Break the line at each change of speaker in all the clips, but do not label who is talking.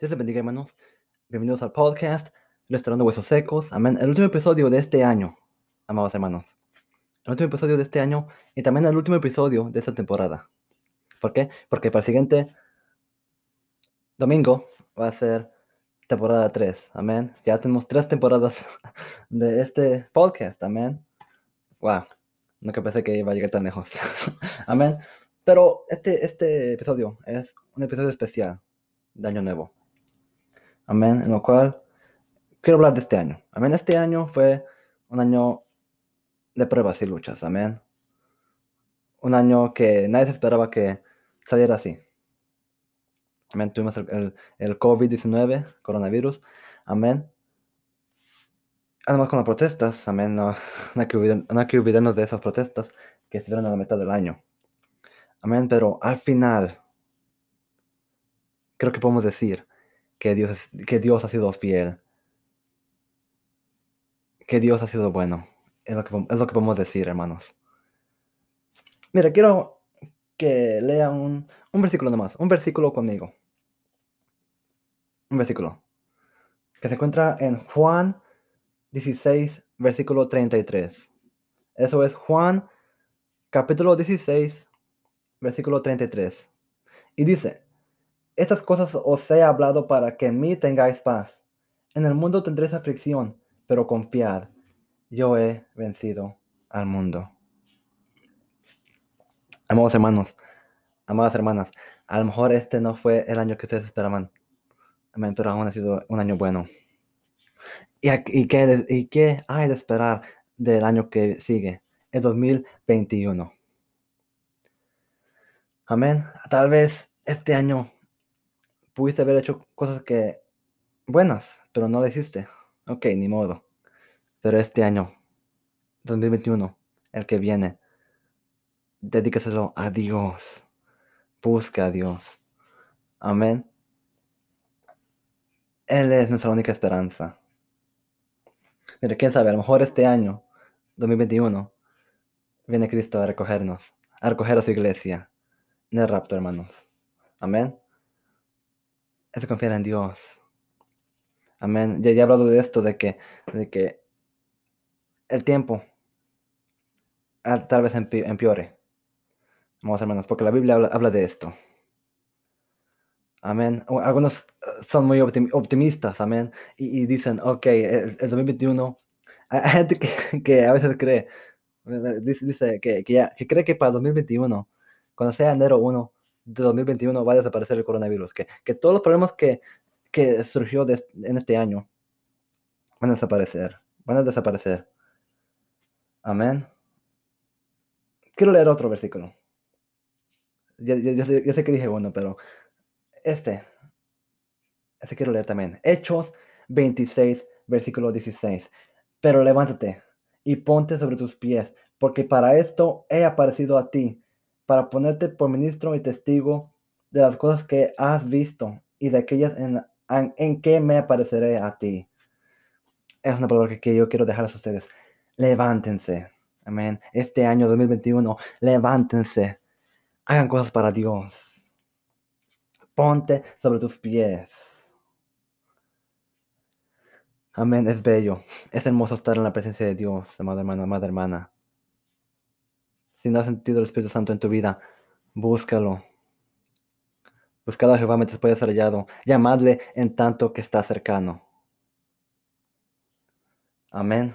Dios les bendiga, hermanos. Bienvenidos al podcast Restaurando Huesos Secos. Amén. El último episodio de este año, amados hermanos. El último episodio de este año y también el último episodio de esta temporada. ¿Por qué? Porque para el siguiente domingo va a ser temporada 3. Amén. Ya tenemos tres temporadas de este podcast. Amén. Wow. Nunca pensé que iba a llegar tan lejos. Amén. Pero este, este episodio es un episodio especial de Año Nuevo. Amén. En lo cual quiero hablar de este año. Amén. Este año fue un año de pruebas y luchas. Amén. Un año que nadie se esperaba que saliera así. Amén. Tuvimos el, el, COVID-19, coronavirus. Amén. Además con las protestas, amén, no, no, no, hay que olvidarnos de esas protestas que estuvieron a la mitad del año. Amén, pero al final, creo que podemos decir que Dios, que Dios ha sido fiel, que Dios ha sido bueno. Es lo que, es lo que podemos decir, hermanos. Mira, quiero que lea un, un versículo nomás, un versículo conmigo. Un versículo que se encuentra en Juan 16, versículo 33. Eso es Juan capítulo 16, versículo 33. Y dice, estas cosas os he hablado para que en mí tengáis paz. En el mundo tendréis aflicción, pero confiad, yo he vencido al mundo. Amados hermanos, amadas hermanas, a lo mejor este no fue el año que ustedes esperaban, pero aún ha sido un año bueno. ¿Y, qué, ¿Y qué hay de esperar del año que sigue? El 2021. Amén. Tal vez este año pudiste haber hecho cosas que buenas, pero no lo hiciste. Ok, ni modo. Pero este año, 2021, el que viene, dedícaselo a Dios. Busca a Dios. Amén. Él es nuestra única esperanza. Mira, quién sabe, a lo mejor este año, 2021, viene Cristo a recogernos, a recoger a su iglesia en el rapto, hermanos. Amén. Es confiar en Dios. Amén. Ya, he hablado de esto, de que, de que el tiempo ah, tal vez empeore. Vamos, hermanos, porque la Biblia habla, de esto. Amén. Algunos eh, son muy optimistas, amén. Y, dicen, ok, el, 2021, hay gente que, a veces cree, dice, dice que, que cree que para 2021 cuando sea enero 1 de 2021 va a desaparecer el coronavirus, que, que todos los problemas que, que surgió en este año van a desaparecer, van a desaparecer. Amén. Quiero leer otro versículo. Ya, sé, que dije uno, pero este, este quiero leer también. Hechos 26, versículo 16. Pero levántate y ponte sobre tus pies, porque para esto he aparecido a ti para ponerte por ministro y testigo de las cosas que has visto y de aquellas en, en, que me apareceré a ti. Es una palabra que, yo quiero dejar a ustedes. Levántense. Amén. Este año 2021, levántense. Hagan cosas para Dios. Ponte sobre tus pies. Amén. Es bello. Es hermoso estar en la presencia de Dios, amado hermano, amada hermana. Si no has sentido el Espíritu Santo en tu vida, búscalo. Buscad a Jehová mientras pueda ser hallado. Llamadle en tanto que está cercano. Amén.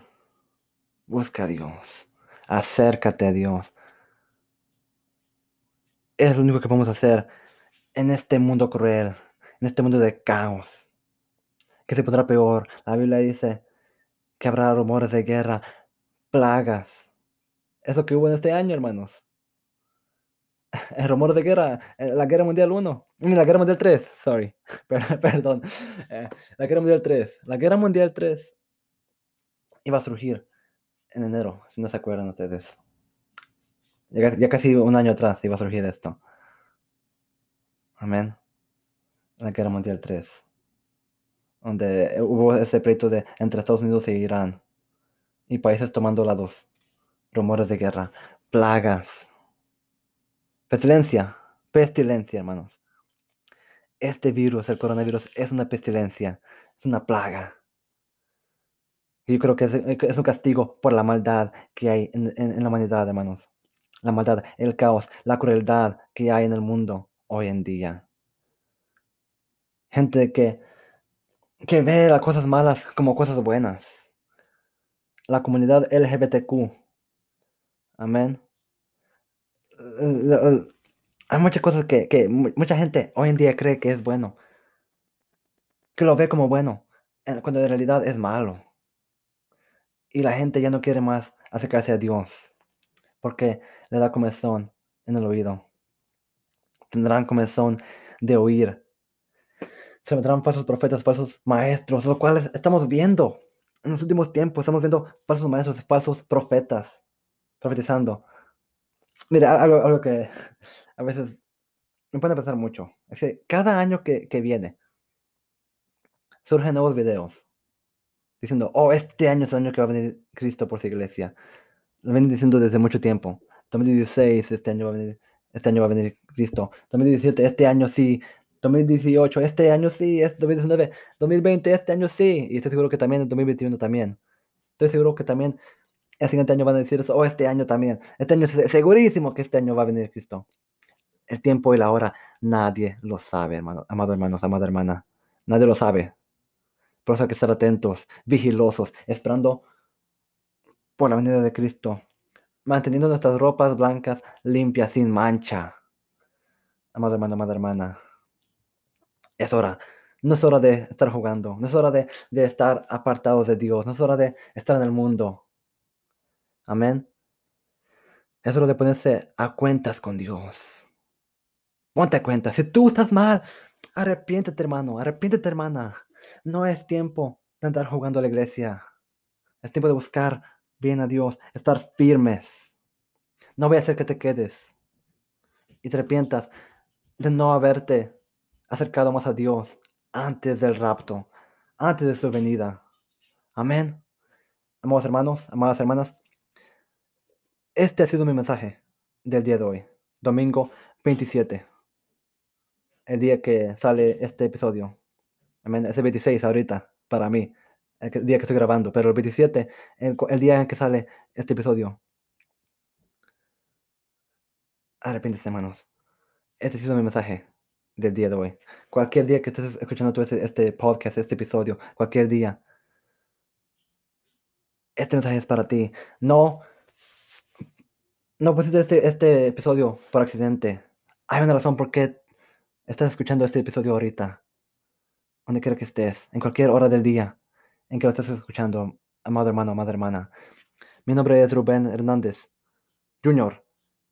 Busca a Dios. Acércate a Dios. Es lo único que podemos hacer en este mundo cruel, en este mundo de caos, que se pondrá peor. La Biblia dice que habrá rumores de guerra, plagas, eso que hubo en este año, hermanos. El rumor de guerra, eh, la guerra mundial 1, la guerra mundial 3, sorry, perdón, eh, la guerra mundial 3, la guerra mundial 3 iba a surgir en enero, si no se acuerdan ustedes. Ya, casi un año atrás iba a surgir esto. Amén. La guerra mundial 3, donde hubo ese pleito de, entre Estados Unidos e Irán y países tomando lados rumores de guerra, plagas, pestilencia, pestilencia, hermanos. este virus, el coronavirus, es una pestilencia, es una plaga. Yo creo que es, un castigo por la maldad que hay en, en- en la humanidad, hermanos. La maldad, el caos, la crueldad que hay en el mundo hoy en día. Gente que, que ve las cosas malas como cosas buenas. La comunidad LGBTQ. Amén. El- hay muchas cosas que, que mu- mucha gente hoy en día cree que es bueno, que lo ve como bueno, eh, cuando en realidad es malo. Y la gente ya no quiere más acercarse a Dios, porque le da comezón en el oído. Tendrán comezón de oír. Se vendrán falsos profetas, falsos maestros, los cuales estamos viendo en los últimos tiempos. Estamos viendo falsos maestros, falsos profetas profetizando. Mira, algo, algo que a veces me pone a pensar mucho. Es que cada año que, que viene surgen nuevos videos diciendo, oh, este año es el año que va a venir Cristo por su iglesia. Lo vienen diciendo desde mucho tiempo. 2016, este año va a venir, este año va a venir Cristo. 2017, este año sí. 2018, este año sí. Es 2019, 2020, este año sí. Y estoy seguro que también en 2021 también. Estoy seguro que también el siguiente año van a decir eso, oh, este año también. Este año es segurísimo que este año va a venir Cristo. El tiempo y la hora, nadie lo sabe, hermano, amado hermanos, amada hermana. Nadie lo sabe. Por eso hay que estar atentos, vigilosos, esperando por la venida de Cristo, manteniendo nuestras ropas blancas limpias, sin mancha. Amado hermano, amada hermana, es hora. No es hora de estar jugando, no es hora de, de estar apartados de Dios, no es hora de estar en el mundo. Amén. Es hora de ponerse a cuentas con Dios. Ponte a cuenta. Si tú estás mal, arrepiéntete, hermano, arrepiéntete, hermana. No es tiempo de andar jugando a la iglesia. Es tiempo de buscar bien a Dios, estar firmes. No voy a hacer que te quedes y te arrepientas de no haberte acercado más a Dios antes del rapto, antes de su venida. Amén. Amados hermanos, amadas hermanas, este ha sido mi mensaje del día de hoy, domingo 27, el día que sale este episodio. Es el 26 ahorita para mí, el día que estoy grabando, pero el 27, el, cu- el día en que sale este episodio. Arrepiéntese, hermanos. Este ha sido mi mensaje del día de hoy. Cualquier día que estés escuchando tú este, este podcast, este episodio, cualquier día, este mensaje es para ti. No, no pusiste este, este episodio por accidente. Hay una razón por qué estás escuchando este episodio ahorita. Donde quiera que estés, en cualquier hora del día en que lo estés escuchando, amado hermano, amada hermana. Mi nombre es Rubén Hernández Jr.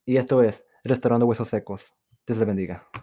y esto es Restaurando Huesos Secos. Dios le bendiga.